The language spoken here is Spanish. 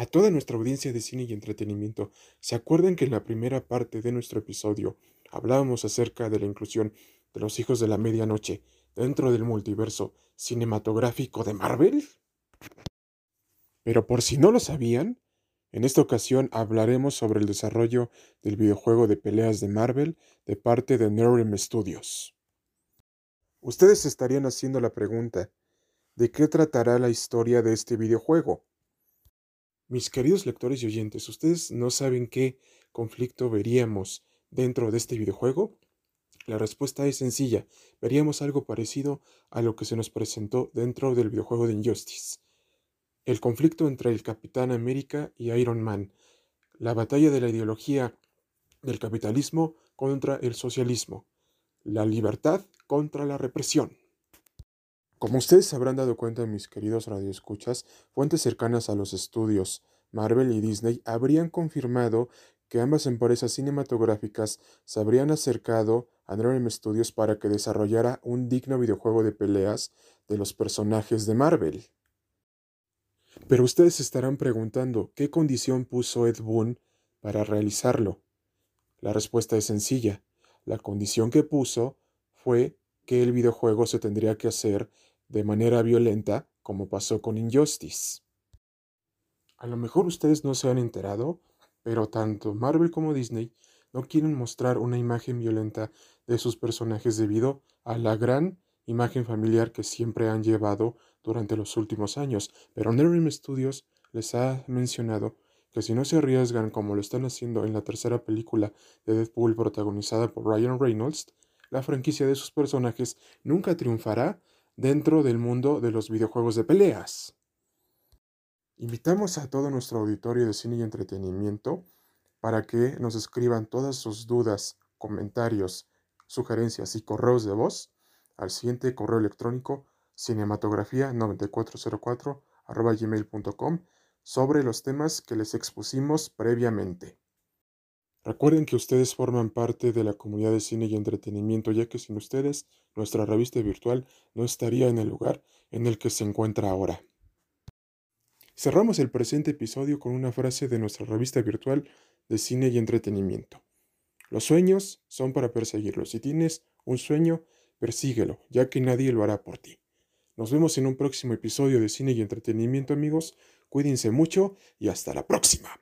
A toda nuestra audiencia de cine y entretenimiento, ¿se acuerdan que en la primera parte de nuestro episodio hablábamos acerca de la inclusión de los hijos de la medianoche dentro del multiverso cinematográfico de Marvel? Pero por si no lo sabían, en esta ocasión hablaremos sobre el desarrollo del videojuego de peleas de Marvel de parte de NetherRealm Studios. Ustedes estarían haciendo la pregunta, ¿de qué tratará la historia de este videojuego? Mis queridos lectores y oyentes, ¿ustedes no saben qué conflicto veríamos dentro de este videojuego? La respuesta es sencilla. Veríamos algo parecido a lo que se nos presentó dentro del videojuego de Injustice. El conflicto entre el Capitán América y Iron Man. La batalla de la ideología del capitalismo contra el socialismo. La libertad contra la represión. Como ustedes habrán dado cuenta, mis queridos radioescuchas, fuentes cercanas a los estudios Marvel y Disney habrían confirmado que ambas empresas cinematográficas se habrían acercado a NetherRealm Studios para que desarrollara un digno videojuego de peleas de los personajes de Marvel. Pero ustedes estarán preguntando, ¿qué condición puso Ed Boon para realizarlo? La respuesta es sencilla. La condición que puso fue que el videojuego se tendría que hacer de manera violenta como pasó con Injustice. A lo mejor ustedes no se han enterado, pero tanto Marvel como Disney no quieren mostrar una imagen violenta de sus personajes debido a la gran imagen familiar que siempre han llevado durante los últimos años. Pero NetherRealm Studios les ha mencionado que si no se arriesgan como lo están haciendo en la tercera película de Deadpool protagonizada por Ryan Reynolds, la franquicia de sus personajes nunca triunfará dentro del mundo de los videojuegos de peleas. Invitamos a todo nuestro auditorio de cine y entretenimiento para que nos escriban todas sus dudas, comentarios, sugerencias y correos de voz al siguiente correo electrónico cinematografía9404 gmail.com sobre los temas que les expusimos previamente. Recuerden que ustedes forman parte de la comunidad de cine y entretenimiento, ya que sin ustedes nuestra revista virtual no estaría en el lugar en el que se encuentra ahora. Cerramos el presente episodio con una frase de nuestra revista virtual de cine y entretenimiento. Los sueños son para perseguirlos. Si tienes un sueño, persíguelo, ya que nadie lo hará por ti. Nos vemos en un próximo episodio de cine y entretenimiento, amigos. Cuídense mucho y hasta la próxima.